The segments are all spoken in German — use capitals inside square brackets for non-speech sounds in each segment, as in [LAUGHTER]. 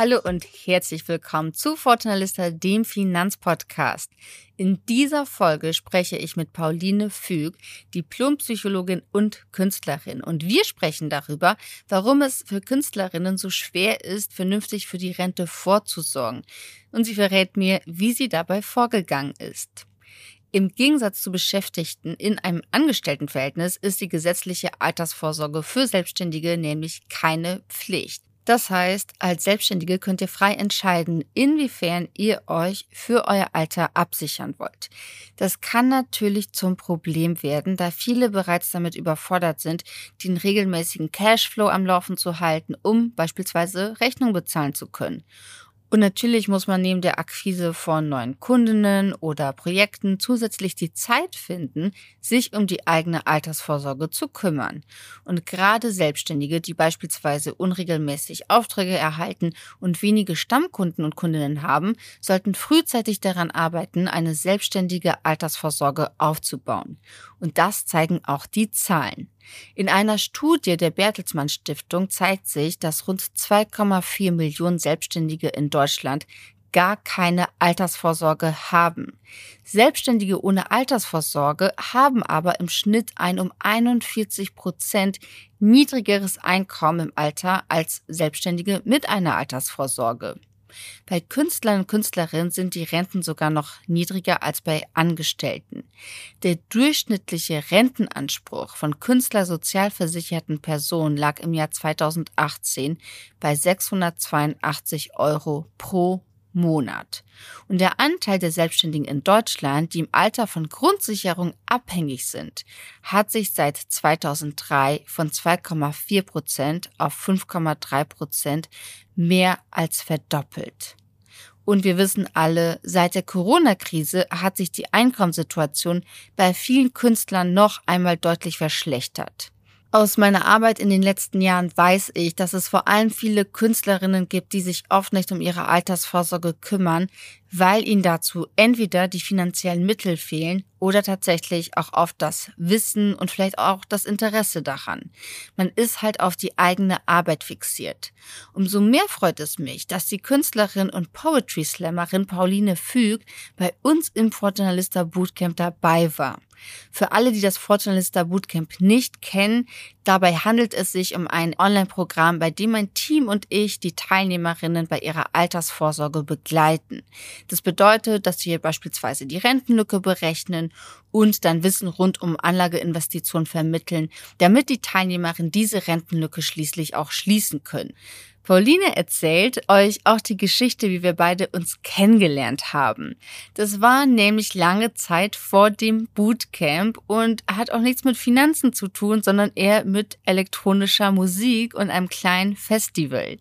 Hallo und herzlich willkommen zu Fortuna Lista, dem Finanzpodcast. In dieser Folge spreche ich mit Pauline Füg, Diplompsychologin und Künstlerin. Und wir sprechen darüber, warum es für Künstlerinnen so schwer ist, vernünftig für die Rente vorzusorgen. Und sie verrät mir, wie sie dabei vorgegangen ist. Im Gegensatz zu Beschäftigten in einem Angestelltenverhältnis ist die gesetzliche Altersvorsorge für Selbstständige nämlich keine Pflicht. Das heißt, als Selbstständige könnt ihr frei entscheiden, inwiefern ihr euch für euer Alter absichern wollt. Das kann natürlich zum Problem werden, da viele bereits damit überfordert sind, den regelmäßigen Cashflow am Laufen zu halten, um beispielsweise Rechnung bezahlen zu können. Und natürlich muss man neben der Akquise von neuen Kundinnen oder Projekten zusätzlich die Zeit finden, sich um die eigene Altersvorsorge zu kümmern. Und gerade Selbstständige, die beispielsweise unregelmäßig Aufträge erhalten und wenige Stammkunden und Kundinnen haben, sollten frühzeitig daran arbeiten, eine selbstständige Altersvorsorge aufzubauen. Und das zeigen auch die Zahlen. In einer Studie der Bertelsmann Stiftung zeigt sich, dass rund 2,4 Millionen Selbstständige in Deutschland gar keine Altersvorsorge haben. Selbstständige ohne Altersvorsorge haben aber im Schnitt ein um 41 Prozent niedrigeres Einkommen im Alter als Selbstständige mit einer Altersvorsorge. Bei Künstlern und Künstlerinnen sind die Renten sogar noch niedriger als bei Angestellten. Der durchschnittliche Rentenanspruch von künstlersozialversicherten Personen lag im Jahr 2018 bei 682 Euro pro Monat. Und der Anteil der Selbstständigen in Deutschland, die im Alter von Grundsicherung abhängig sind, hat sich seit 2003 von 2,4 Prozent auf 5,3 Prozent mehr als verdoppelt. Und wir wissen alle, seit der Corona-Krise hat sich die Einkommenssituation bei vielen Künstlern noch einmal deutlich verschlechtert. Aus meiner Arbeit in den letzten Jahren weiß ich, dass es vor allem viele Künstlerinnen gibt, die sich oft nicht um ihre Altersvorsorge kümmern, weil ihnen dazu entweder die finanziellen Mittel fehlen oder tatsächlich auch oft das Wissen und vielleicht auch das Interesse daran. Man ist halt auf die eigene Arbeit fixiert. Umso mehr freut es mich, dass die Künstlerin und Poetry Slammerin Pauline Füg bei uns im Fortunalista Bootcamp dabei war. Für alle, die das Fortunalista Bootcamp nicht kennen, dabei handelt es sich um ein Online-Programm, bei dem mein Team und ich die Teilnehmerinnen bei ihrer Altersvorsorge begleiten. Das bedeutet, dass wir beispielsweise die Rentenlücke berechnen und dann Wissen rund um Anlageinvestitionen vermitteln, damit die Teilnehmerinnen diese Rentenlücke schließlich auch schließen können. Pauline erzählt euch auch die Geschichte, wie wir beide uns kennengelernt haben. Das war nämlich lange Zeit vor dem Bootcamp und hat auch nichts mit Finanzen zu tun, sondern eher mit elektronischer Musik und einem kleinen Festival.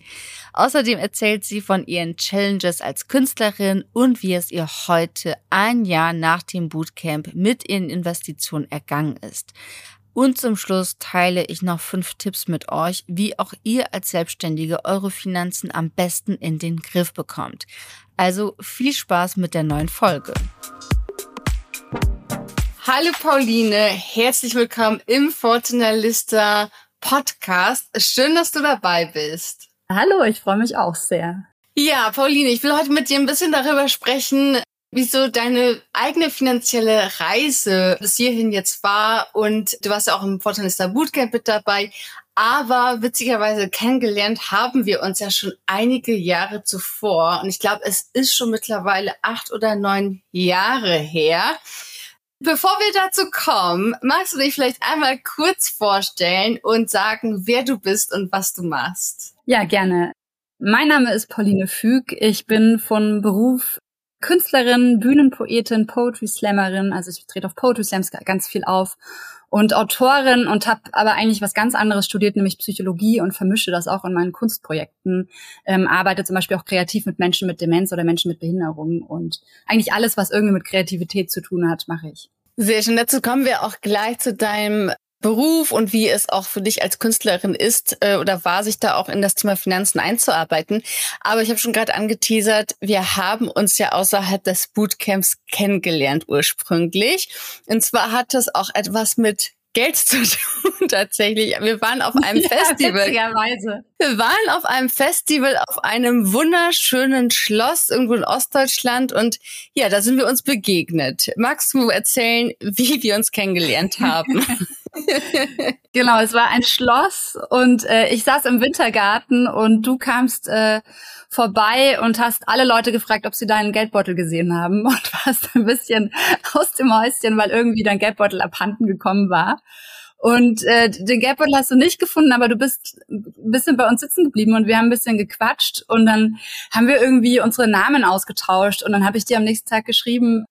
Außerdem erzählt sie von ihren Challenges als Künstlerin und wie es ihr heute ein Jahr nach dem Bootcamp mit ihren Investitionen ergangen ist. Und zum Schluss teile ich noch fünf Tipps mit euch, wie auch ihr als Selbstständige eure Finanzen am besten in den Griff bekommt. Also viel Spaß mit der neuen Folge. Hallo Pauline, herzlich willkommen im Fortuna Lista Podcast. Schön, dass du dabei bist. Hallo, ich freue mich auch sehr. Ja, Pauline, ich will heute mit dir ein bisschen darüber sprechen, wieso deine eigene finanzielle Reise bis hierhin jetzt war. Und du warst ja auch im Fortunista Bootcamp mit dabei. Aber witzigerweise kennengelernt haben wir uns ja schon einige Jahre zuvor. Und ich glaube, es ist schon mittlerweile acht oder neun Jahre her. Bevor wir dazu kommen, magst du dich vielleicht einmal kurz vorstellen und sagen, wer du bist und was du machst? Ja, gerne. Mein Name ist Pauline Füg. Ich bin von Beruf Künstlerin, Bühnenpoetin, Poetry Slammerin, also ich trete auf Poetry Slams ganz viel auf und Autorin und habe aber eigentlich was ganz anderes studiert, nämlich Psychologie und vermische das auch in meinen Kunstprojekten. Ähm, arbeite zum Beispiel auch kreativ mit Menschen mit Demenz oder Menschen mit Behinderung und eigentlich alles, was irgendwie mit Kreativität zu tun hat, mache ich. Sehr schön. Dazu kommen wir auch gleich zu deinem Beruf und wie es auch für dich als Künstlerin ist äh, oder war, sich da auch in das Thema Finanzen einzuarbeiten. Aber ich habe schon gerade angeteasert, wir haben uns ja außerhalb des Bootcamps kennengelernt ursprünglich. Und zwar hat es auch etwas mit Geld zu tun [LAUGHS] tatsächlich. Wir waren auf einem [LAUGHS] ja, Festival. Wir waren auf einem Festival auf einem wunderschönen Schloss irgendwo in Ostdeutschland und ja, da sind wir uns begegnet. Magst du erzählen, wie wir uns kennengelernt haben? [LAUGHS] [LAUGHS] genau, es war ein Schloss und äh, ich saß im Wintergarten und du kamst äh, vorbei und hast alle Leute gefragt, ob sie deinen Geldbeutel gesehen haben [LAUGHS] und warst ein bisschen aus dem Häuschen, weil irgendwie dein Geldbeutel abhanden gekommen war. Und äh, den Geldbeutel hast du nicht gefunden, aber du bist ein bisschen bei uns sitzen geblieben und wir haben ein bisschen gequatscht und dann haben wir irgendwie unsere Namen ausgetauscht und dann habe ich dir am nächsten Tag geschrieben,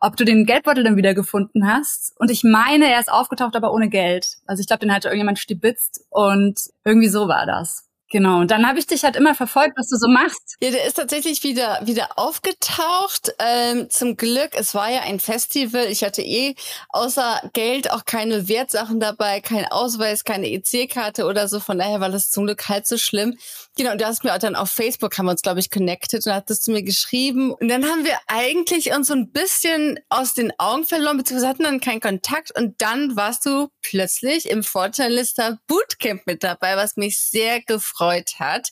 ob du den Geldbeutel dann wieder gefunden hast. Und ich meine, er ist aufgetaucht, aber ohne Geld. Also ich glaube, den hatte irgendjemand stibitzt und irgendwie so war das. Genau, und dann habe ich dich halt immer verfolgt, was du so machst. Ja, der ist tatsächlich wieder wieder aufgetaucht. Ähm, zum Glück, es war ja ein Festival. Ich hatte eh außer Geld auch keine Wertsachen dabei, kein Ausweis, keine EC-Karte oder so. Von daher war das zum Glück halt so schlimm. Genau, und du hast mir auch dann auf Facebook, haben wir uns, glaube ich, connected und hattest du mir geschrieben. Und dann haben wir eigentlich uns so ein bisschen aus den Augen verloren, beziehungsweise hatten dann keinen Kontakt. Und dann warst du plötzlich im Vorteillister Bootcamp mit dabei, was mich sehr gefreut gefreut hat.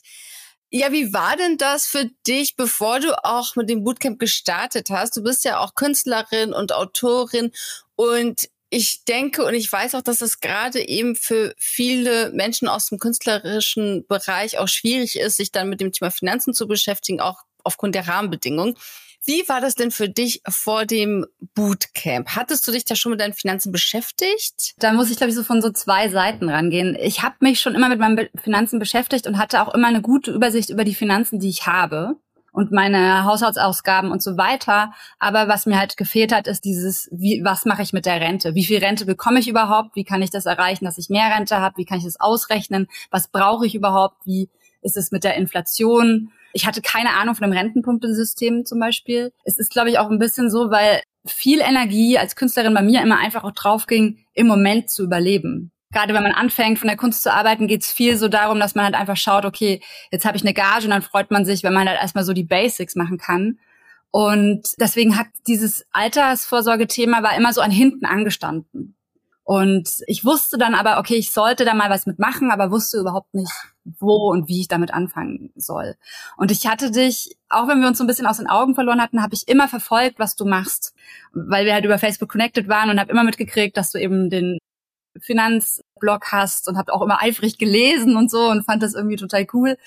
Ja, wie war denn das für dich, bevor du auch mit dem Bootcamp gestartet hast? Du bist ja auch Künstlerin und Autorin und ich denke und ich weiß auch, dass es gerade eben für viele Menschen aus dem künstlerischen Bereich auch schwierig ist, sich dann mit dem Thema Finanzen zu beschäftigen, auch aufgrund der Rahmenbedingungen. Wie war das denn für dich vor dem Bootcamp? Hattest du dich da schon mit deinen Finanzen beschäftigt? Da muss ich, glaube ich, so von so zwei Seiten rangehen. Ich habe mich schon immer mit meinen Finanzen beschäftigt und hatte auch immer eine gute Übersicht über die Finanzen, die ich habe und meine Haushaltsausgaben und so weiter. Aber was mir halt gefehlt hat, ist dieses, wie, was mache ich mit der Rente? Wie viel Rente bekomme ich überhaupt? Wie kann ich das erreichen, dass ich mehr Rente habe? Wie kann ich das ausrechnen? Was brauche ich überhaupt? Wie ist es mit der Inflation? Ich hatte keine Ahnung von dem Rentenpunktesystem zum Beispiel. Es ist, glaube ich, auch ein bisschen so, weil viel Energie als Künstlerin bei mir immer einfach auch drauf ging, im Moment zu überleben. Gerade wenn man anfängt, von der Kunst zu arbeiten, geht es viel so darum, dass man halt einfach schaut, okay, jetzt habe ich eine Gage und dann freut man sich, wenn man halt erstmal so die Basics machen kann. Und deswegen hat dieses Altersvorsorgethema war immer so an hinten angestanden. Und ich wusste dann aber, okay, ich sollte da mal was mitmachen, aber wusste überhaupt nicht, wo und wie ich damit anfangen soll. Und ich hatte dich, auch wenn wir uns so ein bisschen aus den Augen verloren hatten, habe ich immer verfolgt, was du machst, weil wir halt über Facebook connected waren und habe immer mitgekriegt, dass du eben den Finanzblog hast und habe auch immer eifrig gelesen und so und fand das irgendwie total cool.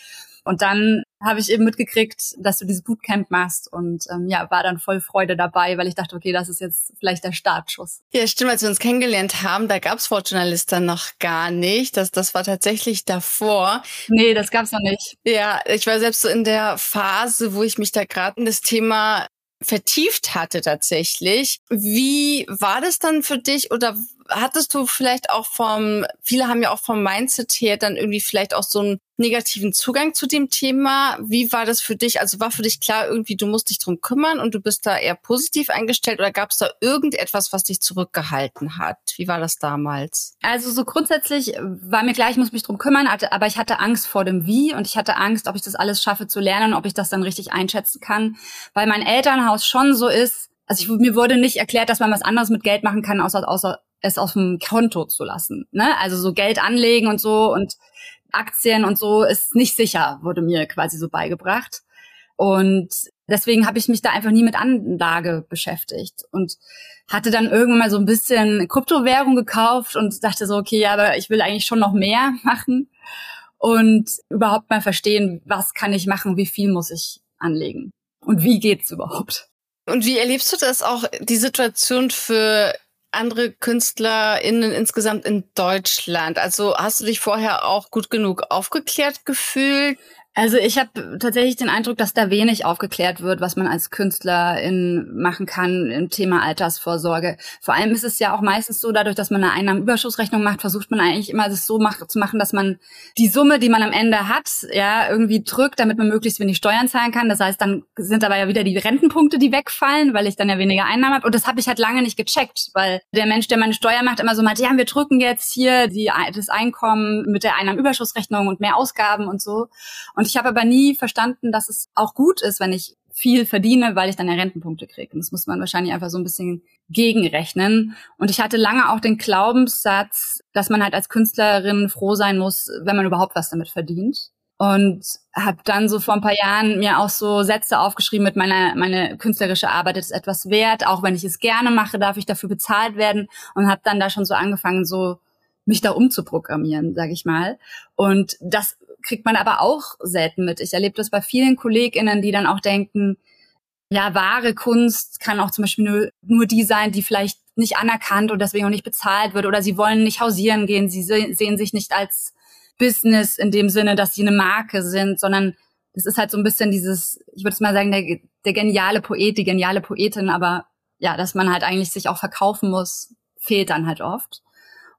Und dann habe ich eben mitgekriegt, dass du dieses Bootcamp machst und ähm, ja, war dann voll Freude dabei, weil ich dachte, okay, das ist jetzt vielleicht der Startschuss. Ja, stimmt, als wir uns kennengelernt haben, da gab's Fortjournalista noch gar nicht. Das, das war tatsächlich davor. Nee, das gab's noch nicht. Ja, ich war selbst so in der Phase, wo ich mich da gerade in das Thema vertieft hatte tatsächlich. Wie war das dann für dich oder hattest du vielleicht auch vom, viele haben ja auch vom Mindset her dann irgendwie vielleicht auch so einen negativen Zugang zu dem Thema. Wie war das für dich? Also war für dich klar irgendwie, du musst dich drum kümmern und du bist da eher positiv eingestellt oder gab es da irgendetwas, was dich zurückgehalten hat? Wie war das damals? Also so grundsätzlich war mir klar, ich muss mich drum kümmern, aber ich hatte Angst vor dem Wie und ich hatte Angst, ob ich das alles schaffe zu lernen, ob ich das dann richtig einschätzen kann, weil mein Elternhaus schon so ist, also ich, mir wurde nicht erklärt, dass man was anderes mit Geld machen kann, außer, außer es auf dem Konto zu lassen. Ne? Also so Geld anlegen und so und Aktien und so ist nicht sicher, wurde mir quasi so beigebracht. Und deswegen habe ich mich da einfach nie mit Anlage beschäftigt und hatte dann irgendwann mal so ein bisschen Kryptowährung gekauft und dachte so, okay, aber ich will eigentlich schon noch mehr [LAUGHS] machen und überhaupt mal verstehen, was kann ich machen, wie viel muss ich anlegen und wie geht's überhaupt. Und wie erlebst du das auch, die Situation für andere KünstlerInnen insgesamt in Deutschland? Also hast du dich vorher auch gut genug aufgeklärt gefühlt? Also ich habe tatsächlich den Eindruck, dass da wenig aufgeklärt wird, was man als Künstlerin machen kann im Thema Altersvorsorge. Vor allem ist es ja auch meistens so, dadurch, dass man eine Einnahmenüberschussrechnung macht, versucht man eigentlich immer das so macht, zu machen, dass man die Summe, die man am Ende hat, ja, irgendwie drückt, damit man möglichst wenig Steuern zahlen kann. Das heißt, dann sind aber ja wieder die Rentenpunkte, die wegfallen, weil ich dann ja weniger Einnahmen habe. Und das habe ich halt lange nicht gecheckt, weil der Mensch, der meine Steuer macht, immer so meint, ja, wir drücken jetzt hier die, das Einkommen mit der Einnahmenüberschussrechnung und mehr Ausgaben und so. Und und ich habe aber nie verstanden, dass es auch gut ist, wenn ich viel verdiene, weil ich dann ja Rentenpunkte kriege. Und das muss man wahrscheinlich einfach so ein bisschen gegenrechnen. Und ich hatte lange auch den Glaubenssatz, dass man halt als Künstlerin froh sein muss, wenn man überhaupt was damit verdient. Und habe dann so vor ein paar Jahren mir auch so Sätze aufgeschrieben mit meiner meine künstlerische Arbeit ist etwas wert. Auch wenn ich es gerne mache, darf ich dafür bezahlt werden. Und habe dann da schon so angefangen, so mich da umzuprogrammieren, sage ich mal. Und das kriegt man aber auch selten mit. Ich erlebe das bei vielen KollegInnen, die dann auch denken, ja, wahre Kunst kann auch zum Beispiel nur, nur die sein, die vielleicht nicht anerkannt und deswegen auch nicht bezahlt wird oder sie wollen nicht hausieren gehen, sie sehen sich nicht als Business in dem Sinne, dass sie eine Marke sind, sondern das ist halt so ein bisschen dieses, ich würde mal sagen, der, der geniale Poet, die geniale Poetin, aber ja, dass man halt eigentlich sich auch verkaufen muss, fehlt dann halt oft.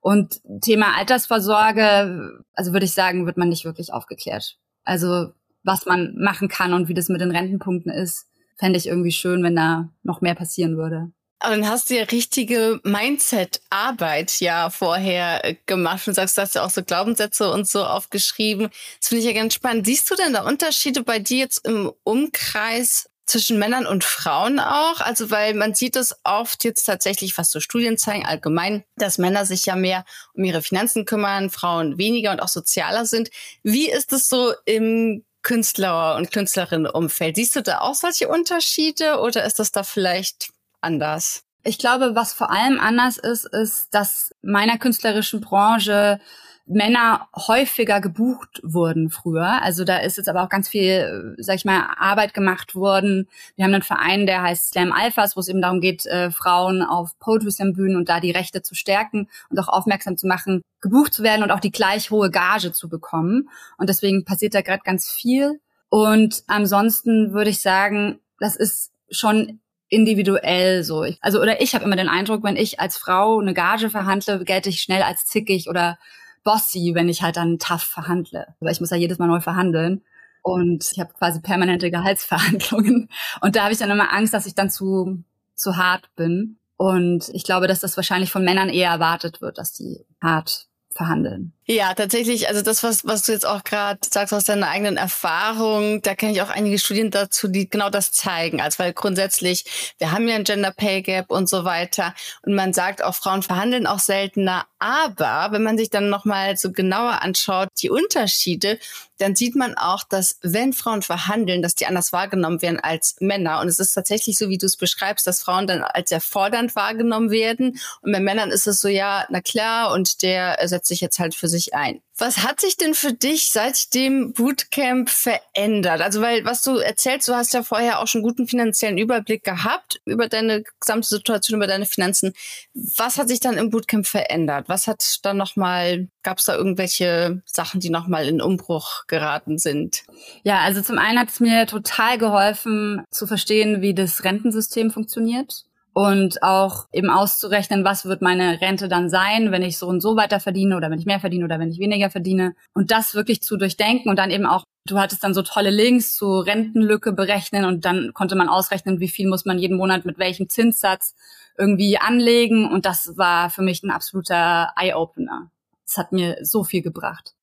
Und Thema Altersvorsorge, also würde ich sagen, wird man nicht wirklich aufgeklärt. Also was man machen kann und wie das mit den Rentenpunkten ist, fände ich irgendwie schön, wenn da noch mehr passieren würde. Aber dann hast du ja richtige Mindset-Arbeit ja vorher äh, gemacht und sagst, du hast ja auch so Glaubenssätze und so aufgeschrieben. Das finde ich ja ganz spannend. Siehst du denn da Unterschiede bei dir jetzt im Umkreis zwischen Männern und Frauen auch? Also, weil man sieht es oft jetzt tatsächlich, was so Studien zeigen, allgemein, dass Männer sich ja mehr um ihre Finanzen kümmern, Frauen weniger und auch sozialer sind. Wie ist es so im Künstler- und Künstlerinnenumfeld? Siehst du da auch solche Unterschiede oder ist das da vielleicht anders? Ich glaube, was vor allem anders ist, ist, dass meiner künstlerischen Branche Männer häufiger gebucht wurden früher. Also da ist jetzt aber auch ganz viel, sag ich mal, Arbeit gemacht worden. Wir haben einen Verein, der heißt Slam Alphas, wo es eben darum geht, äh, Frauen auf Poetry Slam Bühnen und da die Rechte zu stärken und auch aufmerksam zu machen, gebucht zu werden und auch die gleich hohe Gage zu bekommen. Und deswegen passiert da gerade ganz viel. Und ansonsten würde ich sagen, das ist schon individuell so. Also oder ich habe immer den Eindruck, wenn ich als Frau eine Gage verhandle, gelte ich schnell als zickig oder bossy, wenn ich halt dann tough verhandle. Weil ich muss ja jedes Mal neu verhandeln. Und ich habe quasi permanente Gehaltsverhandlungen. [LAUGHS] Und da habe ich dann immer Angst, dass ich dann zu, zu hart bin. Und ich glaube, dass das wahrscheinlich von Männern eher erwartet wird, dass die hart verhandeln. Ja, tatsächlich. Also das, was, was du jetzt auch gerade sagst aus deiner eigenen Erfahrung, da kenne ich auch einige Studien dazu, die genau das zeigen. Also weil grundsätzlich, wir haben ja ein Gender Pay Gap und so weiter. Und man sagt auch, Frauen verhandeln auch seltener. Aber wenn man sich dann nochmal so genauer anschaut, die Unterschiede, dann sieht man auch, dass wenn Frauen verhandeln, dass die anders wahrgenommen werden als Männer. Und es ist tatsächlich so, wie du es beschreibst, dass Frauen dann als sehr fordernd wahrgenommen werden. Und bei Männern ist es so, ja, na klar, und der setzt sich jetzt halt für sich ein. Was hat sich denn für dich seit dem Bootcamp verändert? Also, weil was du erzählst, du hast ja vorher auch schon guten finanziellen Überblick gehabt über deine gesamte Situation, über deine Finanzen. Was hat sich dann im Bootcamp verändert? Was hat dann nochmal, gab es da irgendwelche Sachen, die nochmal in Umbruch geraten sind? Ja, also zum einen hat es mir total geholfen zu verstehen, wie das Rentensystem funktioniert und auch eben auszurechnen, was wird meine Rente dann sein, wenn ich so und so weiter verdiene oder wenn ich mehr verdiene oder wenn ich weniger verdiene und das wirklich zu durchdenken und dann eben auch Du hattest dann so tolle Links zu Rentenlücke berechnen und dann konnte man ausrechnen, wie viel muss man jeden Monat mit welchem Zinssatz irgendwie anlegen und das war für mich ein absoluter Eye-Opener. Das hat mir so viel gebracht.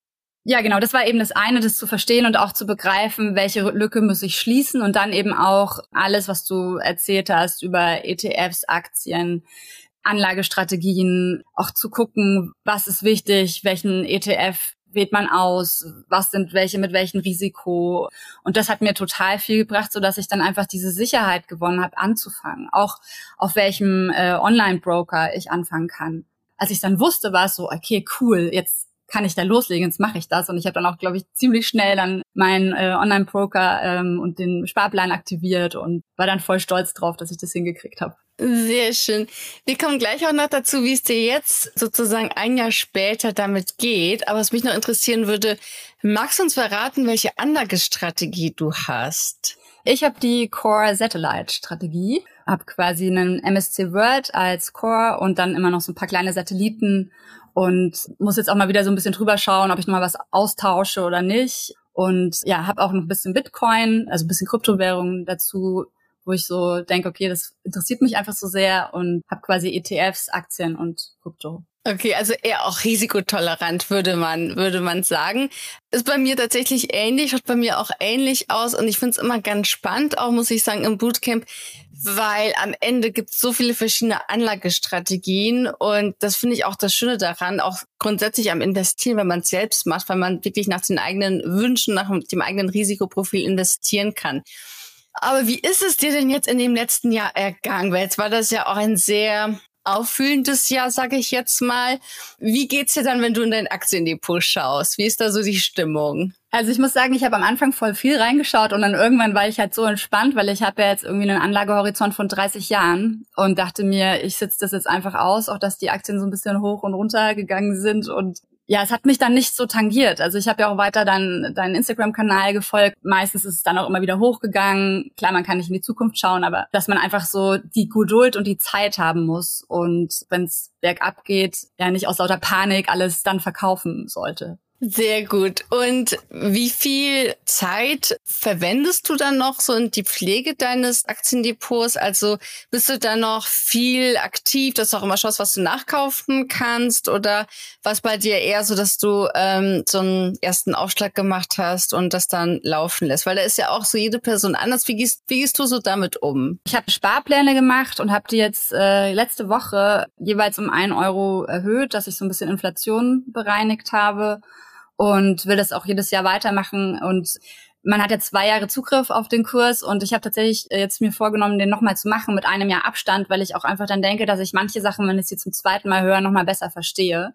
Ja, genau, das war eben das eine, das zu verstehen und auch zu begreifen, welche Lücke muss ich schließen und dann eben auch alles, was du erzählt hast über ETFs, Aktien, Anlagestrategien, auch zu gucken, was ist wichtig, welchen ETF wählt man aus, was sind welche mit welchem Risiko. Und das hat mir total viel gebracht, so dass ich dann einfach diese Sicherheit gewonnen habe, anzufangen. Auch auf welchem äh, Online-Broker ich anfangen kann. Als ich dann wusste, war es so, okay, cool, jetzt kann ich da loslegen, jetzt mache ich das. Und ich habe dann auch, glaube ich, ziemlich schnell dann meinen äh, Online-Broker ähm, und den Sparplan aktiviert und war dann voll stolz drauf, dass ich das hingekriegt habe. Sehr schön. Wir kommen gleich auch noch dazu, wie es dir jetzt sozusagen ein Jahr später damit geht. Aber was mich noch interessieren würde, magst du uns verraten, welche Anlagestrategie du hast? Ich habe die Core Satellite Strategie, habe quasi einen MSC World als Core und dann immer noch so ein paar kleine Satelliten und muss jetzt auch mal wieder so ein bisschen drüber schauen, ob ich noch mal was austausche oder nicht. Und ja, habe auch noch ein bisschen Bitcoin, also ein bisschen Kryptowährungen dazu, wo ich so denke, okay, das interessiert mich einfach so sehr und habe quasi ETFs, Aktien und Krypto. Okay, also eher auch risikotolerant, würde man, würde man sagen. Ist bei mir tatsächlich ähnlich, schaut bei mir auch ähnlich aus und ich finde es immer ganz spannend, auch muss ich sagen, im Bootcamp, weil am Ende gibt es so viele verschiedene Anlagestrategien und das finde ich auch das Schöne daran, auch grundsätzlich am Investieren, wenn man es selbst macht, weil man wirklich nach den eigenen Wünschen, nach dem eigenen Risikoprofil investieren kann. Aber wie ist es dir denn jetzt in dem letzten Jahr ergangen? Weil jetzt war das ja auch ein sehr auffühlendes Jahr, sage ich jetzt mal. Wie geht's dir dann, wenn du in dein Aktiendepot schaust? Wie ist da so die Stimmung? Also ich muss sagen, ich habe am Anfang voll viel reingeschaut und dann irgendwann war ich halt so entspannt, weil ich habe ja jetzt irgendwie einen Anlagehorizont von 30 Jahren und dachte mir, ich sitze das jetzt einfach aus, auch dass die Aktien so ein bisschen hoch und runter gegangen sind und ja, es hat mich dann nicht so tangiert. Also ich habe ja auch weiter dann deinen Instagram-Kanal gefolgt. Meistens ist es dann auch immer wieder hochgegangen. Klar, man kann nicht in die Zukunft schauen, aber dass man einfach so die Geduld und die Zeit haben muss und wenn es bergab geht, ja nicht aus lauter Panik alles dann verkaufen sollte. Sehr gut. Und wie viel Zeit verwendest du dann noch so in die Pflege deines Aktiendepots? Also bist du da noch viel aktiv, dass du auch immer schaust, was du nachkaufen kannst? Oder was bei dir eher so, dass du ähm, so einen ersten Aufschlag gemacht hast und das dann laufen lässt? Weil da ist ja auch so jede Person anders. Wie gehst, wie gehst du so damit um? Ich habe Sparpläne gemacht und habe die jetzt äh, letzte Woche jeweils um einen Euro erhöht, dass ich so ein bisschen Inflation bereinigt habe und will das auch jedes Jahr weitermachen und man hat ja zwei Jahre Zugriff auf den Kurs und ich habe tatsächlich jetzt mir vorgenommen, den nochmal zu machen mit einem Jahr Abstand, weil ich auch einfach dann denke, dass ich manche Sachen, wenn ich sie zum zweiten Mal höre, nochmal besser verstehe.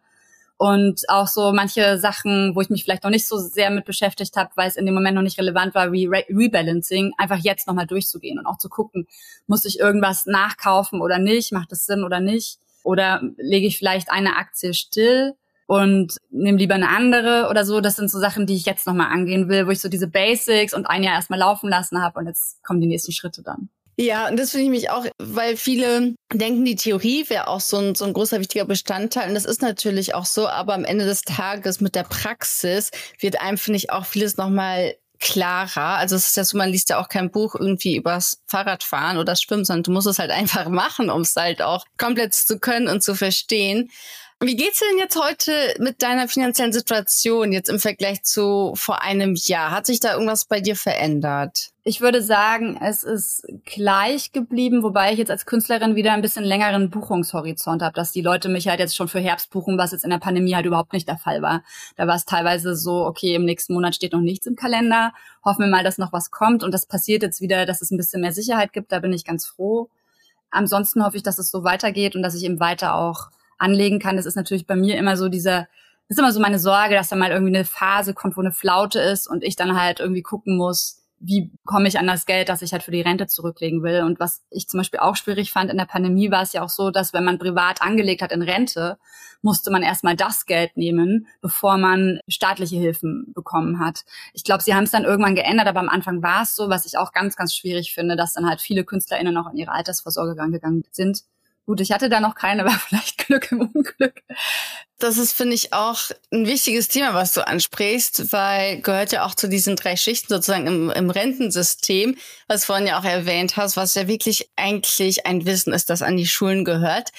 Und auch so manche Sachen, wo ich mich vielleicht noch nicht so sehr mit beschäftigt habe, weil es in dem Moment noch nicht relevant war, wie Re Rebalancing, einfach jetzt nochmal durchzugehen und auch zu gucken, muss ich irgendwas nachkaufen oder nicht, macht das Sinn oder nicht? Oder lege ich vielleicht eine Aktie still? Und nehme lieber eine andere oder so. Das sind so Sachen, die ich jetzt nochmal angehen will, wo ich so diese Basics und ein Jahr erstmal laufen lassen habe und jetzt kommen die nächsten Schritte dann. Ja, und das finde ich mich auch, weil viele denken, die Theorie wäre auch so ein, so ein großer wichtiger Bestandteil. Und das ist natürlich auch so, aber am Ende des Tages mit der Praxis wird einem, finde ich, auch vieles nochmal klarer. Also es ist ja so, man liest ja auch kein Buch irgendwie übers Fahrradfahren oder Schwimmen, sondern du musst es halt [LAUGHS] einfach machen, um es halt auch komplett zu können und zu verstehen. Wie geht's denn jetzt heute mit deiner finanziellen Situation jetzt im Vergleich zu vor einem Jahr? Hat sich da irgendwas bei dir verändert? Ich würde sagen, es ist gleich geblieben, wobei ich jetzt als Künstlerin wieder ein bisschen längeren Buchungshorizont habe, dass die Leute mich halt jetzt schon für Herbst buchen, was jetzt in der Pandemie halt überhaupt nicht der Fall war. Da war es teilweise so, okay, im nächsten Monat steht noch nichts im Kalender, hoffen wir mal, dass noch was kommt und das passiert jetzt wieder, dass es ein bisschen mehr Sicherheit gibt, da bin ich ganz froh. Ansonsten hoffe ich, dass es so weitergeht und dass ich eben weiter auch anlegen kann. Das ist natürlich bei mir immer so dieser, ist immer so meine Sorge, dass da mal irgendwie eine Phase kommt, wo eine Flaute ist und ich dann halt irgendwie gucken muss, wie komme ich an das Geld, das ich halt für die Rente zurücklegen will. Und was ich zum Beispiel auch schwierig fand in der Pandemie, war es ja auch so, dass wenn man privat angelegt hat in Rente, musste man erstmal das Geld nehmen, bevor man staatliche Hilfen bekommen hat. Ich glaube, sie haben es dann irgendwann geändert, aber am Anfang war es so, was ich auch ganz, ganz schwierig finde, dass dann halt viele KünstlerInnen noch in ihre Altersvorsorge gegangen sind Gut, ich hatte da noch keine, aber [LAUGHS] vielleicht Glück im Unglück. Das ist, finde ich, auch ein wichtiges Thema, was du ansprichst, weil gehört ja auch zu diesen drei Schichten sozusagen im, im Rentensystem, was du vorhin ja auch erwähnt hast, was ja wirklich eigentlich ein Wissen ist, das an die Schulen gehört.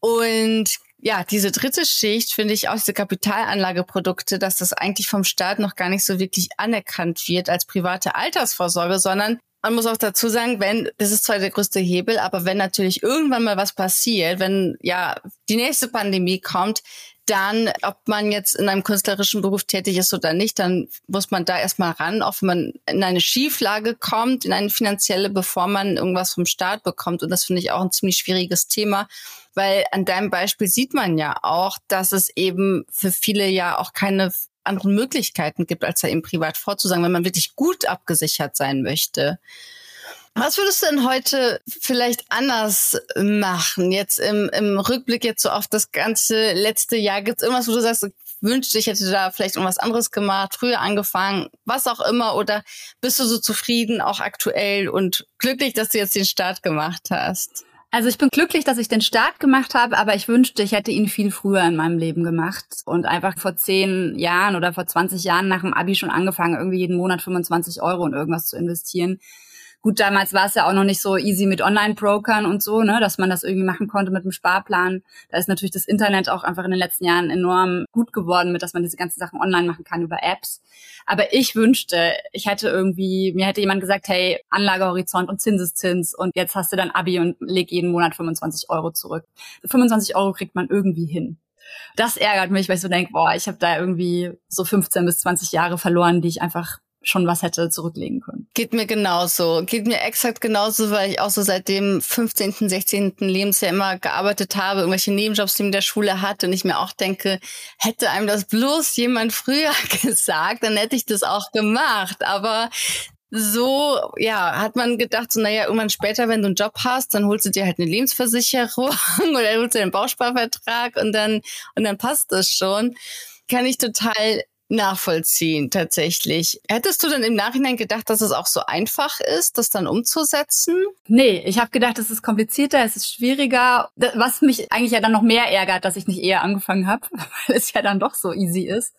Und ja, diese dritte Schicht finde ich auch diese Kapitalanlageprodukte, dass das eigentlich vom Staat noch gar nicht so wirklich anerkannt wird als private Altersvorsorge, sondern man muss auch dazu sagen, wenn, das ist zwar der größte Hebel, aber wenn natürlich irgendwann mal was passiert, wenn ja die nächste Pandemie kommt, dann, ob man jetzt in einem künstlerischen Beruf tätig ist oder nicht, dann muss man da erstmal ran, auch wenn man in eine Schieflage kommt, in eine finanzielle, bevor man irgendwas vom Staat bekommt. Und das finde ich auch ein ziemlich schwieriges Thema, weil an deinem Beispiel sieht man ja auch, dass es eben für viele ja auch keine anderen Möglichkeiten gibt, als da eben privat vorzusagen, wenn man wirklich gut abgesichert sein möchte. Was würdest du denn heute vielleicht anders machen? Jetzt im, im Rückblick jetzt so auf das ganze letzte Jahr. Gibt es irgendwas, wo du sagst, wünschte, ich hätte da vielleicht irgendwas anderes gemacht, früher angefangen, was auch immer? Oder bist du so zufrieden, auch aktuell und glücklich, dass du jetzt den Start gemacht hast? Also ich bin glücklich, dass ich den Start gemacht habe, aber ich wünschte, ich hätte ihn viel früher in meinem Leben gemacht und einfach vor zehn Jahren oder vor 20 Jahren nach dem Abi schon angefangen, irgendwie jeden Monat 25 Euro in irgendwas zu investieren Gut, damals war es ja auch noch nicht so easy mit Online-Brokern und so, ne, dass man das irgendwie machen konnte mit dem Sparplan. Da ist natürlich das Internet auch einfach in den letzten Jahren enorm gut geworden, mit dass man diese ganzen Sachen online machen kann über Apps. Aber ich wünschte, ich hätte irgendwie, mir hätte jemand gesagt, hey, Anlagehorizont und Zinseszins und jetzt hast du dann Abi und leg jeden Monat 25 Euro zurück. 25 Euro kriegt man irgendwie hin. Das ärgert mich, weil ich so denke, boah, ich habe da irgendwie so 15 bis 20 Jahre verloren, die ich einfach schon was hätte zurücklegen können. Geht mir genauso. Geht mir exakt genauso, weil ich auch so seit dem 15., 16. Lebensjahr immer gearbeitet habe, irgendwelche Nebenjobs die in der Schule hatte und ich mir auch denke, hätte einem das bloß jemand früher [LAUGHS] gesagt, dann hätte ich das auch gemacht. Aber so, ja, hat man gedacht, so, naja, irgendwann später, wenn du einen Job hast, dann holst du dir halt eine Lebensversicherung [LAUGHS] oder holst du einen Bausparvertrag und dann, und dann passt das schon. Kann ich total nachvollziehen, tatsächlich. Hättest du denn im Nachhinein gedacht, dass es auch so einfach ist, das dann umzusetzen? Nee, ich habe gedacht, es ist komplizierter, es ist schwieriger. Was mich eigentlich ja dann noch mehr ärgert, dass ich nicht eher angefangen habe, [LAUGHS] weil es ja dann doch so easy ist.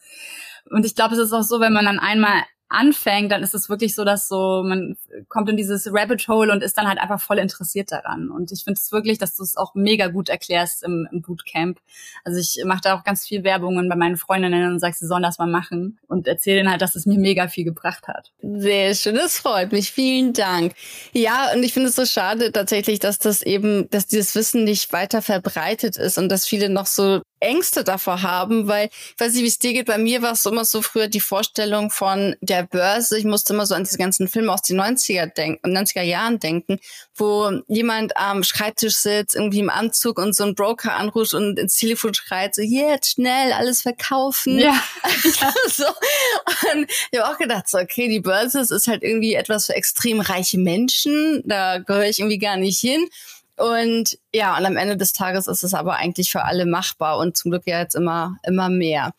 Und ich glaube, es ist auch so, wenn man dann einmal anfängt, dann ist es wirklich so, dass so man kommt in dieses Rabbit Hole und ist dann halt einfach voll interessiert daran. Und ich finde es wirklich, dass du es auch mega gut erklärst im, im Bootcamp. Also ich mache da auch ganz viel Werbungen bei meinen Freundinnen und sage, sie sollen das mal machen und erzähle ihnen halt, dass es mir mega viel gebracht hat. Sehr schön, das freut mich. Vielen Dank. Ja, und ich finde es so schade tatsächlich, dass das eben, dass dieses Wissen nicht weiter verbreitet ist und dass viele noch so Ängste davor haben, weil ich weiß nicht, wie es dir geht. Bei mir war es immer so früher die Vorstellung von der Börse. Ich musste immer so an diese ganzen Filme aus den 90er denken, 90er Jahren denken, wo jemand am Schreibtisch sitzt, irgendwie im Anzug und so ein Broker anruft und ins Telefon schreit, so jetzt schnell alles verkaufen. Ja. [LAUGHS] so. Und ich habe auch gedacht, so, okay, die Börse ist halt irgendwie etwas für extrem reiche Menschen. Da gehöre ich irgendwie gar nicht hin. Und ja, und am Ende des Tages ist es aber eigentlich für alle machbar und zum Glück ja jetzt immer, immer mehr.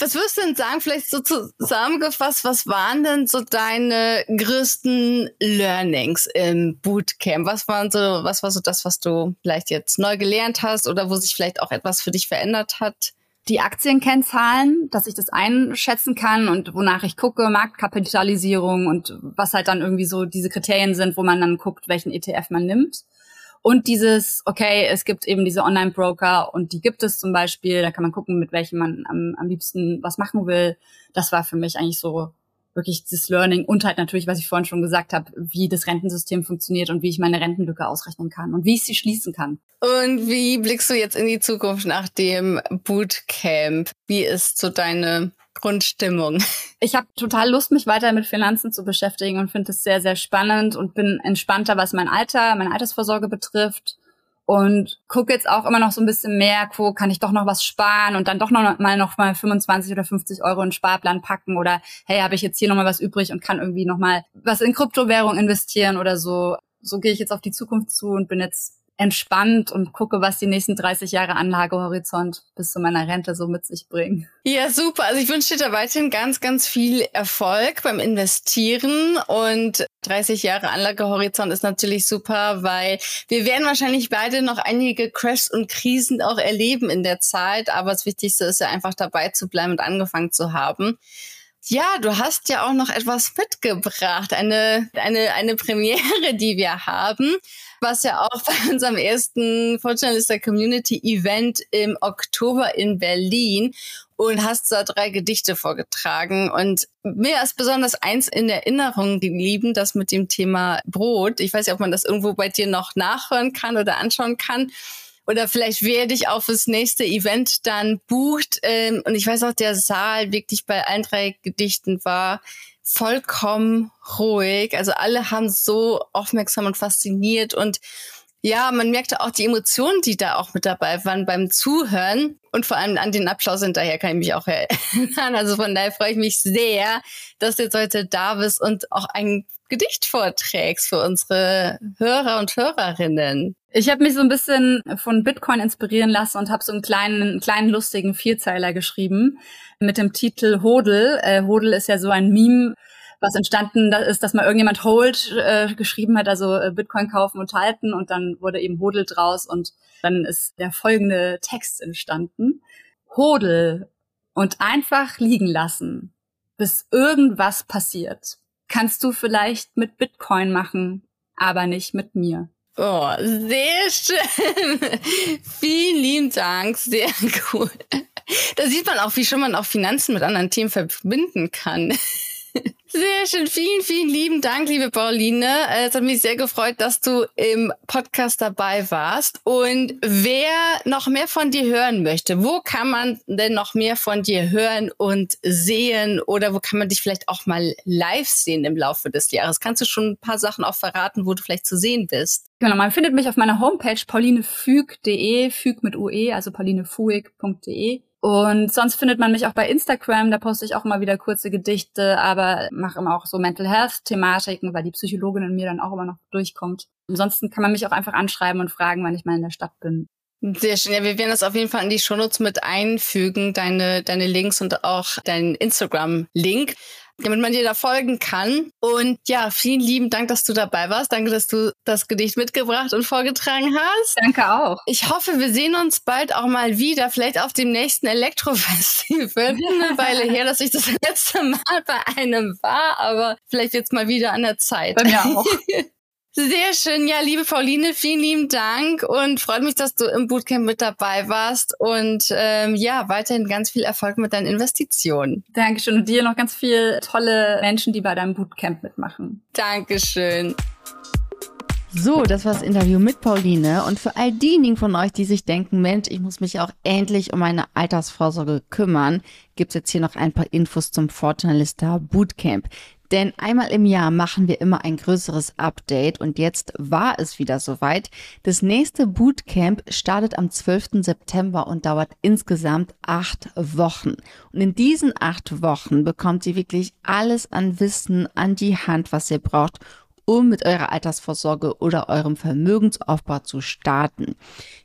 Was würdest du denn sagen, vielleicht so zusammengefasst, was waren denn so deine größten Learnings im Bootcamp? Was waren so, was war so das, was du vielleicht jetzt neu gelernt hast oder wo sich vielleicht auch etwas für dich verändert hat? Die Aktienkennzahlen, dass ich das einschätzen kann und wonach ich gucke, Marktkapitalisierung und was halt dann irgendwie so diese Kriterien sind, wo man dann guckt, welchen ETF man nimmt. Und dieses, okay, es gibt eben diese Online-Broker und die gibt es zum Beispiel, da kann man gucken, mit welchem man am, am liebsten was machen will. Das war für mich eigentlich so wirklich das Learning und halt natürlich, was ich vorhin schon gesagt habe, wie das Rentensystem funktioniert und wie ich meine Rentenlücke ausrechnen kann und wie ich sie schließen kann. Und wie blickst du jetzt in die Zukunft nach dem Bootcamp? Wie ist so deine Grundstimmung. [LAUGHS] Ich habe total Lust, mich weiter mit Finanzen zu beschäftigen und finde es sehr, sehr spannend und bin entspannter, was mein Alter, meine Altersvorsorge betrifft. Und gucke jetzt auch immer noch so ein bisschen mehr, wo kann ich doch noch was sparen und dann doch noch mal noch mal 25 oder 50 Euro in den Sparplan packen oder hey, habe ich jetzt hier noch mal was übrig und kann irgendwie noch mal was in Kryptowährung investieren oder so. So gehe ich jetzt auf die Zukunft zu und bin jetzt entspannt und gucke, was die nächsten 30 Jahre Anlagehorizont bis zu meiner Rente so mit sich bringen. Ja, super. Also ich wünsche dir da weiterhin ganz, ganz viel Erfolg beim Investieren und 30 Jahre Anlagehorizont ist natürlich super, weil wir werden wahrscheinlich beide noch einige Crashs und Krisen auch erleben in der Zeit, aber das Wichtigste ist ja einfach dabei zu bleiben und angefangen zu haben. Ja, du hast ja auch noch etwas mitgebracht, eine, eine, eine Premiere, die wir haben, was ja auch bei unserem ersten Fortunalister Community Event im Oktober in Berlin und hast da drei Gedichte vorgetragen. Und mir ist besonders eins in Erinnerung geblieben, das mit dem Thema Brot. Ich weiß ja, ob man das irgendwo bei dir noch nachhören kann oder anschauen kann oder vielleicht wer dich auch fürs nächste Event dann bucht. Ähm, und ich weiß auch, der Saal wirklich bei allen drei Gedichten war vollkommen ruhig. Also alle haben so aufmerksam und fasziniert und ja, man merkte auch die Emotionen, die da auch mit dabei waren beim Zuhören und vor allem an den Applaus hinterher kann ich mich auch erinnern. Also von daher freue ich mich sehr, dass du jetzt heute da bist und auch ein Gedicht vorträgst für unsere Hörer und Hörerinnen. Ich habe mich so ein bisschen von Bitcoin inspirieren lassen und habe so einen kleinen, kleinen lustigen Vierzeiler geschrieben mit dem Titel Hodel. Äh, Hodel ist ja so ein Meme, was entstanden ist, dass mal irgendjemand Hold äh, geschrieben hat, also äh, Bitcoin kaufen und halten und dann wurde eben Hodel draus und dann ist der folgende Text entstanden. Hodel und einfach liegen lassen, bis irgendwas passiert. Kannst du vielleicht mit Bitcoin machen, aber nicht mit mir. Oh, sehr schön. [LAUGHS] Vielen lieben Dank. Sehr cool. Da sieht man auch, wie schon man auch Finanzen mit anderen Themen verbinden kann. [LAUGHS] Sehr schön. Vielen, vielen lieben Dank, liebe Pauline. Äh, es hat mich sehr gefreut, dass du im Podcast dabei warst. Und wer noch mehr von dir hören möchte, wo kann man denn noch mehr von dir hören und sehen? Oder wo kann man dich vielleicht auch mal live sehen im Laufe des Jahres? Kannst du schon ein paar Sachen auch verraten, wo du vielleicht zu sehen bist? Genau, man findet mich auf meiner Homepage paulinefüg.de, füg mit UE, also paulinefuig.de. Und sonst findet man mich auch bei Instagram, da poste ich auch immer wieder kurze Gedichte, aber mache immer auch so Mental Health Thematiken, weil die Psychologin in mir dann auch immer noch durchkommt. Ansonsten kann man mich auch einfach anschreiben und fragen, wann ich mal in der Stadt bin. Sehr schön. Ja, wir werden das auf jeden Fall in die Shownotes mit einfügen, deine, deine Links und auch deinen Instagram-Link damit man dir da folgen kann. Und ja, vielen lieben Dank, dass du dabei warst. Danke, dass du das Gedicht mitgebracht und vorgetragen hast. Danke auch. Ich hoffe, wir sehen uns bald auch mal wieder, vielleicht auf dem nächsten Elektrofestival. [LAUGHS] Eine Weile her, dass ich das letzte Mal bei einem war, aber vielleicht jetzt mal wieder an der Zeit. Bei mir auch. [LAUGHS] Sehr schön. Ja, liebe Pauline, vielen lieben Dank und freut mich, dass du im Bootcamp mit dabei warst und ähm, ja, weiterhin ganz viel Erfolg mit deinen Investitionen. Dankeschön und dir noch ganz viele tolle Menschen, die bei deinem Bootcamp mitmachen. Dankeschön. So, das war das Interview mit Pauline. Und für all diejenigen von euch, die sich denken, Mensch, ich muss mich auch endlich um meine Altersvorsorge kümmern, gibt's jetzt hier noch ein paar Infos zum Fortunalista Bootcamp. Denn einmal im Jahr machen wir immer ein größeres Update und jetzt war es wieder soweit. Das nächste Bootcamp startet am 12. September und dauert insgesamt acht Wochen. Und in diesen acht Wochen bekommt ihr wirklich alles an Wissen an die Hand, was ihr braucht, um mit eurer Altersvorsorge oder eurem Vermögensaufbau zu starten.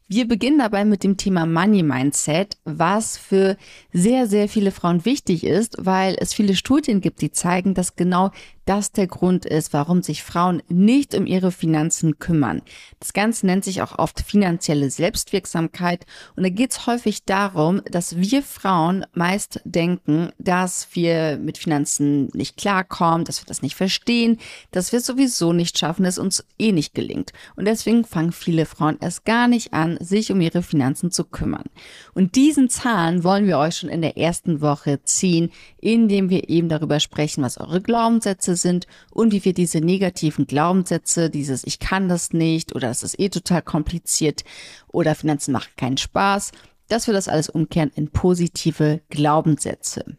Wir beginnen dabei mit dem Thema Money Mindset, was für sehr, sehr viele Frauen wichtig ist, weil es viele Studien gibt, die zeigen, dass genau das der Grund ist, warum sich Frauen nicht um ihre Finanzen kümmern. Das Ganze nennt sich auch oft finanzielle Selbstwirksamkeit und da geht es häufig darum, dass wir Frauen meist denken, dass wir mit Finanzen nicht klarkommen, dass wir das nicht verstehen, dass wir sowieso nicht schaffen, es uns eh nicht gelingt. Und deswegen fangen viele Frauen erst gar nicht an, sich um ihre Finanzen zu kümmern. Und diesen Zahlen wollen wir euch schon in der ersten Woche ziehen, indem wir eben darüber sprechen, was eure Glaubenssätze sind und wie wir diese negativen Glaubenssätze, dieses Ich kann das nicht oder das ist eh total kompliziert oder Finanzen machen keinen Spaß, dass wir das alles umkehren in positive Glaubenssätze.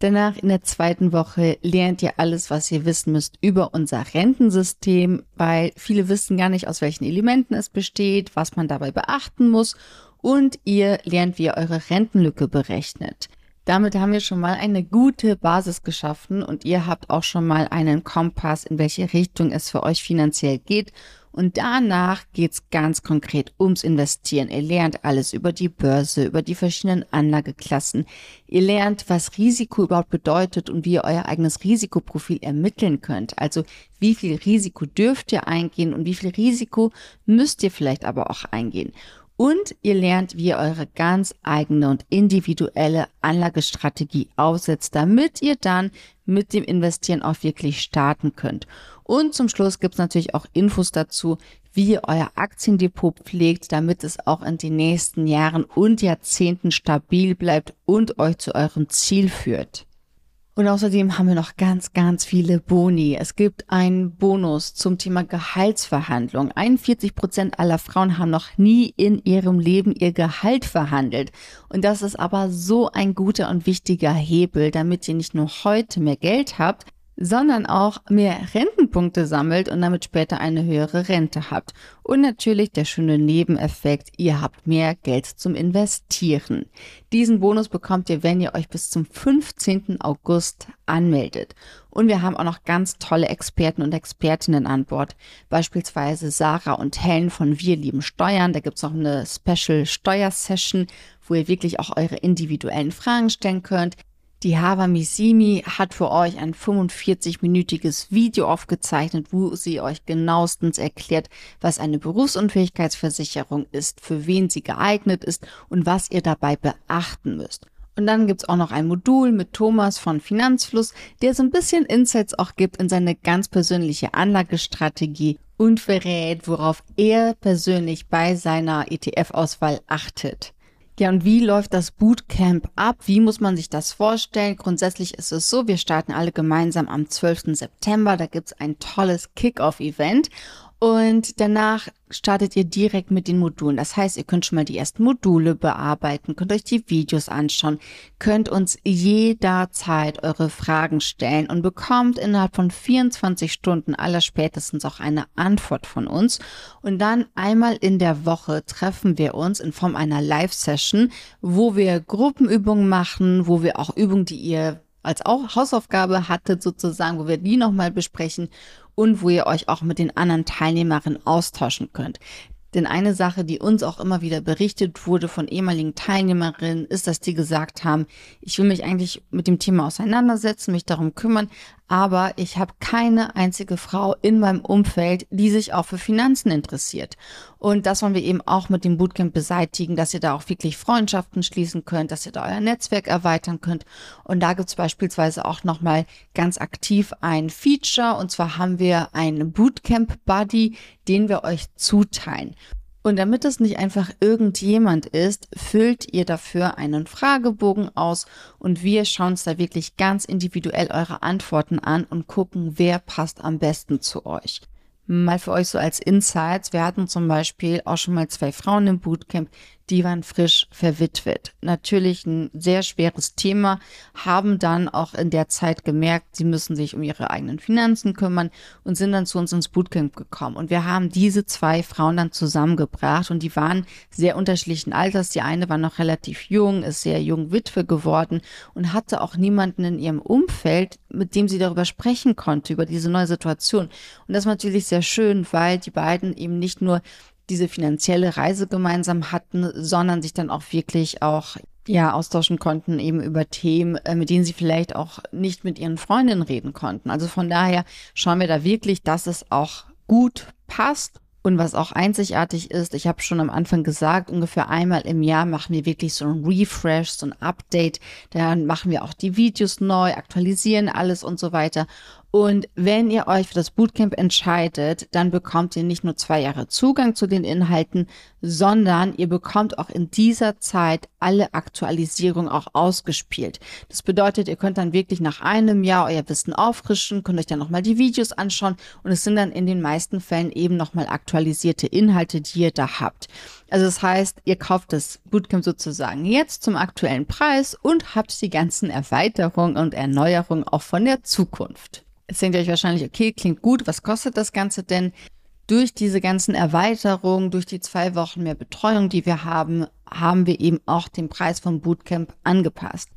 Danach in der zweiten Woche lernt ihr alles, was ihr wissen müsst über unser Rentensystem, weil viele wissen gar nicht, aus welchen Elementen es besteht, was man dabei beachten muss und ihr lernt, wie ihr eure Rentenlücke berechnet. Damit haben wir schon mal eine gute Basis geschaffen und ihr habt auch schon mal einen Kompass, in welche Richtung es für euch finanziell geht und danach geht's ganz konkret ums Investieren. Ihr lernt alles über die Börse, über die verschiedenen Anlageklassen. Ihr lernt, was Risiko überhaupt bedeutet und wie ihr euer eigenes Risikoprofil ermitteln könnt. Also wie viel Risiko dürft ihr eingehen und wie viel Risiko müsst ihr vielleicht aber auch eingehen. Und ihr lernt, wie ihr eure ganz eigene und individuelle Anlagestrategie aufsetzt, damit ihr dann mit dem Investieren auch wirklich starten könnt. Und zum Schluss gibt's natürlich auch Infos dazu, wie ihr euer Aktiendepot pflegt, damit es auch in den nächsten Jahren und Jahrzehnten stabil bleibt und euch zu eurem Ziel führt. Und außerdem haben wir noch ganz, ganz viele Boni. Es gibt einen Bonus zum Thema Gehaltsverhandlung. 41 Prozent aller Frauen haben noch nie in ihrem Leben ihr Gehalt verhandelt. Und das ist aber so ein guter und wichtiger Hebel, damit ihr nicht nur heute mehr Geld habt, sondern auch mehr Rentenpunkte sammelt und damit später eine höhere Rente habt. Und natürlich der schöne Nebeneffekt, ihr habt mehr Geld zum Investieren. Diesen Bonus bekommt ihr, wenn ihr euch bis zum 15. August anmeldet. Und wir haben auch noch ganz tolle Experten und Expertinnen an Bord. Beispielsweise Sarah und Helen von Wir lieben Steuern. Da gibt's noch eine Special Steuersession, wo ihr wirklich auch eure individuellen Fragen stellen könnt. Die Hava Misimi hat für euch ein 45-minütiges Video aufgezeichnet, wo sie euch genauestens erklärt, was eine Berufsunfähigkeitsversicherung ist, für wen sie geeignet ist und was ihr dabei beachten müsst. Und dann gibt's auch noch ein Modul mit Thomas von Finanzfluss, der so ein bisschen Insights auch gibt in seine ganz persönliche Anlagestrategie und verrät, worauf er persönlich bei seiner ETF-Auswahl achtet. Ja, und wie läuft das Bootcamp ab? Wie muss man sich das vorstellen? Grundsätzlich ist es so, wir starten alle gemeinsam am 12. September. Da gibt's ein tolles Kick-Off-Event. Und danach startet ihr direkt mit den Modulen. Das heißt, ihr könnt schon mal die ersten Module bearbeiten, könnt euch die Videos anschauen, könnt uns jederzeit eure Fragen stellen und bekommt innerhalb von 24 Stunden aller spätestens auch eine Antwort von uns. Und dann einmal in der Woche treffen wir uns in Form einer Live-Session, wo wir Gruppenübungen machen, wo wir auch Übungen, die ihr als auch Hausaufgabe hattet sozusagen, wo wir die nochmal besprechen und wo ihr euch auch mit den anderen Teilnehmerinnen austauschen könnt. Denn eine Sache, die uns auch immer wieder berichtet wurde von ehemaligen Teilnehmerinnen, ist, dass die gesagt haben, ich will mich eigentlich mit dem Thema auseinandersetzen, mich darum kümmern, aber ich habe keine einzige Frau in meinem Umfeld, die sich auch für Finanzen interessiert. Und das wollen wir eben auch mit dem Bootcamp beseitigen, dass ihr da auch wirklich Freundschaften schließen könnt, dass ihr da euer Netzwerk erweitern könnt. Und da gibt's beispielsweise auch nochmal ganz aktiv ein Feature. Und zwar haben wir einen Bootcamp-Buddy, den wir euch zuteilen. Und damit es nicht einfach irgendjemand ist, füllt ihr dafür einen Fragebogen aus und wir schauen uns da wirklich ganz individuell eure Antworten an und gucken, wer passt am besten zu euch. Mal für euch so als Insights. Wir hatten zum Beispiel auch schon mal zwei Frauen im Bootcamp, die waren frisch verwitwet. Natürlich ein sehr schweres Thema, haben dann auch in der Zeit gemerkt, sie müssen sich um ihre eigenen Finanzen kümmern und sind dann zu uns ins Bootcamp gekommen. Und wir haben diese zwei Frauen dann zusammengebracht und die waren sehr unterschiedlichen Alters. Die eine war noch relativ jung, ist sehr jung Witwe geworden und hatte auch niemanden in ihrem Umfeld, mit dem sie darüber sprechen konnte, über diese neue Situation. Und das ist natürlich sehr schön, weil die beiden eben nicht nur diese finanzielle Reise gemeinsam hatten, sondern sich dann auch wirklich auch ja austauschen konnten eben über Themen, äh, mit denen sie vielleicht auch nicht mit ihren Freundinnen reden konnten. Also von daher schauen wir da wirklich, dass es auch gut passt und was auch einzigartig ist, ich habe schon am Anfang gesagt, ungefähr einmal im Jahr machen wir wirklich so ein Refresh, so ein Update. Dann machen wir auch die Videos neu, aktualisieren alles und so weiter. Und wenn ihr euch für das Bootcamp entscheidet, dann bekommt ihr nicht nur zwei Jahre Zugang zu den Inhalten, sondern ihr bekommt auch in dieser Zeit alle Aktualisierungen auch ausgespielt. Das bedeutet, ihr könnt dann wirklich nach einem Jahr euer Wissen auffrischen, könnt euch dann nochmal die Videos anschauen und es sind dann in den meisten Fällen eben nochmal aktualisierte Inhalte, die ihr da habt. Also das heißt, ihr kauft das Bootcamp sozusagen jetzt zum aktuellen Preis und habt die ganzen Erweiterungen und Erneuerungen auch von der Zukunft. Jetzt denkt ihr euch wahrscheinlich, okay, klingt gut, was kostet das Ganze denn? Durch diese ganzen Erweiterungen, durch die zwei Wochen mehr Betreuung, die wir haben, haben wir eben auch den Preis vom Bootcamp angepasst.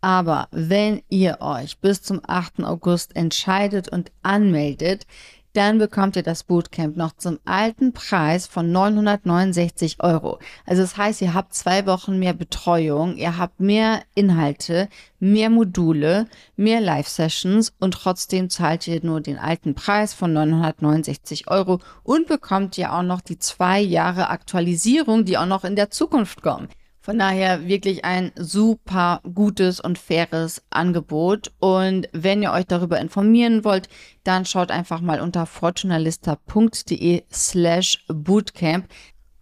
Aber wenn ihr euch bis zum 8. August entscheidet und anmeldet, dann bekommt ihr das Bootcamp noch zum alten Preis von 969 Euro. Also das heißt, ihr habt zwei Wochen mehr Betreuung, ihr habt mehr Inhalte, mehr Module, mehr Live-Sessions und trotzdem zahlt ihr nur den alten Preis von 969 Euro und bekommt ihr auch noch die zwei Jahre Aktualisierung, die auch noch in der Zukunft kommen. Von daher wirklich ein super gutes und faires Angebot. Und wenn ihr euch darüber informieren wollt, dann schaut einfach mal unter fortunalista.de slash bootcamp.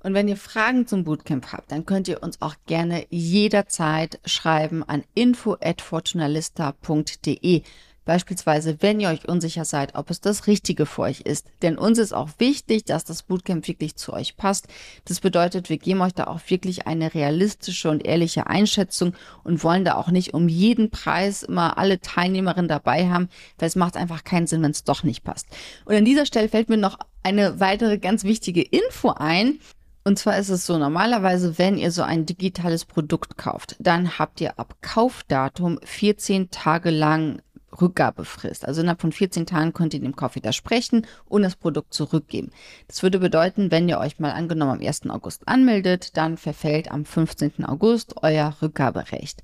Und wenn ihr Fragen zum Bootcamp habt, dann könnt ihr uns auch gerne jederzeit schreiben an info at fortunalista.de. Beispielsweise, wenn ihr euch unsicher seid, ob es das Richtige für euch ist. Denn uns ist auch wichtig, dass das Bootcamp wirklich zu euch passt. Das bedeutet, wir geben euch da auch wirklich eine realistische und ehrliche Einschätzung und wollen da auch nicht um jeden Preis immer alle Teilnehmerinnen dabei haben, weil es macht einfach keinen Sinn, wenn es doch nicht passt. Und an dieser Stelle fällt mir noch eine weitere ganz wichtige Info ein. Und zwar ist es so, normalerweise, wenn ihr so ein digitales Produkt kauft, dann habt ihr ab Kaufdatum 14 Tage lang Rückgabefrist. Also innerhalb von 14 Tagen könnt ihr dem Kauf widersprechen und das Produkt zurückgeben. Das würde bedeuten, wenn ihr euch mal angenommen am 1. August anmeldet, dann verfällt am 15. August euer Rückgaberecht.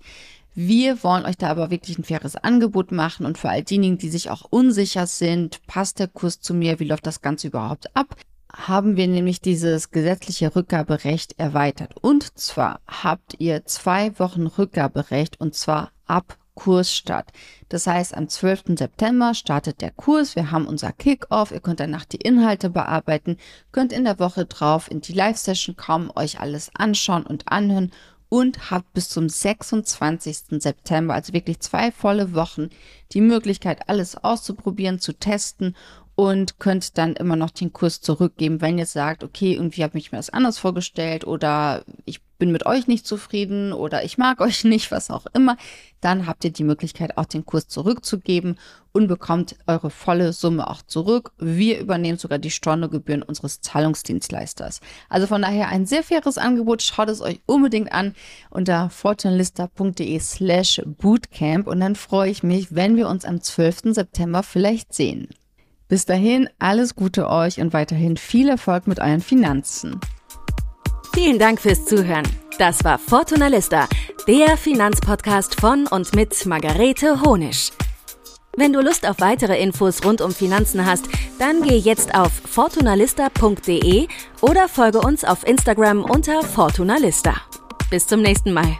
Wir wollen euch da aber wirklich ein faires Angebot machen und für all diejenigen, die sich auch unsicher sind, passt der Kurs zu mir, wie läuft das Ganze überhaupt ab, haben wir nämlich dieses gesetzliche Rückgaberecht erweitert. Und zwar habt ihr zwei Wochen Rückgaberecht und zwar ab Kurs statt. Das heißt, am 12. September startet der Kurs. Wir haben unser Kickoff. Ihr könnt danach die Inhalte bearbeiten, könnt in der Woche drauf in die Live-Session kommen, euch alles anschauen und anhören und habt bis zum 26. September, also wirklich zwei volle Wochen, die Möglichkeit, alles auszuprobieren, zu testen und könnt dann immer noch den Kurs zurückgeben, wenn ihr sagt, okay, irgendwie habe ich mir das anders vorgestellt oder ich bin mit euch nicht zufrieden oder ich mag [LAUGHS] euch nicht, was auch immer, dann habt ihr die Möglichkeit, auch den Kurs zurückzugeben und bekommt eure volle Summe auch zurück. Wir übernehmen sogar die Stornogebühren unseres Zahlungsdienstleisters. Also von daher ein sehr faires Angebot. Schaut es euch unbedingt an unter fortunelista.de slash bootcamp und dann freue ich mich, wenn wir uns am 12. September vielleicht sehen. Bis dahin alles Gute euch und weiterhin viel Erfolg mit euren Finanzen. Vielen Dank fürs Zuhören. Das war Fortuna Lista, der Finanzpodcast von und mit Margarete Honisch. Wenn du Lust auf weitere Infos rund um Finanzen hast, dann geh jetzt auf fortunalista.de oder folge uns auf Instagram unter Fortunalista. Bis zum nächsten Mal.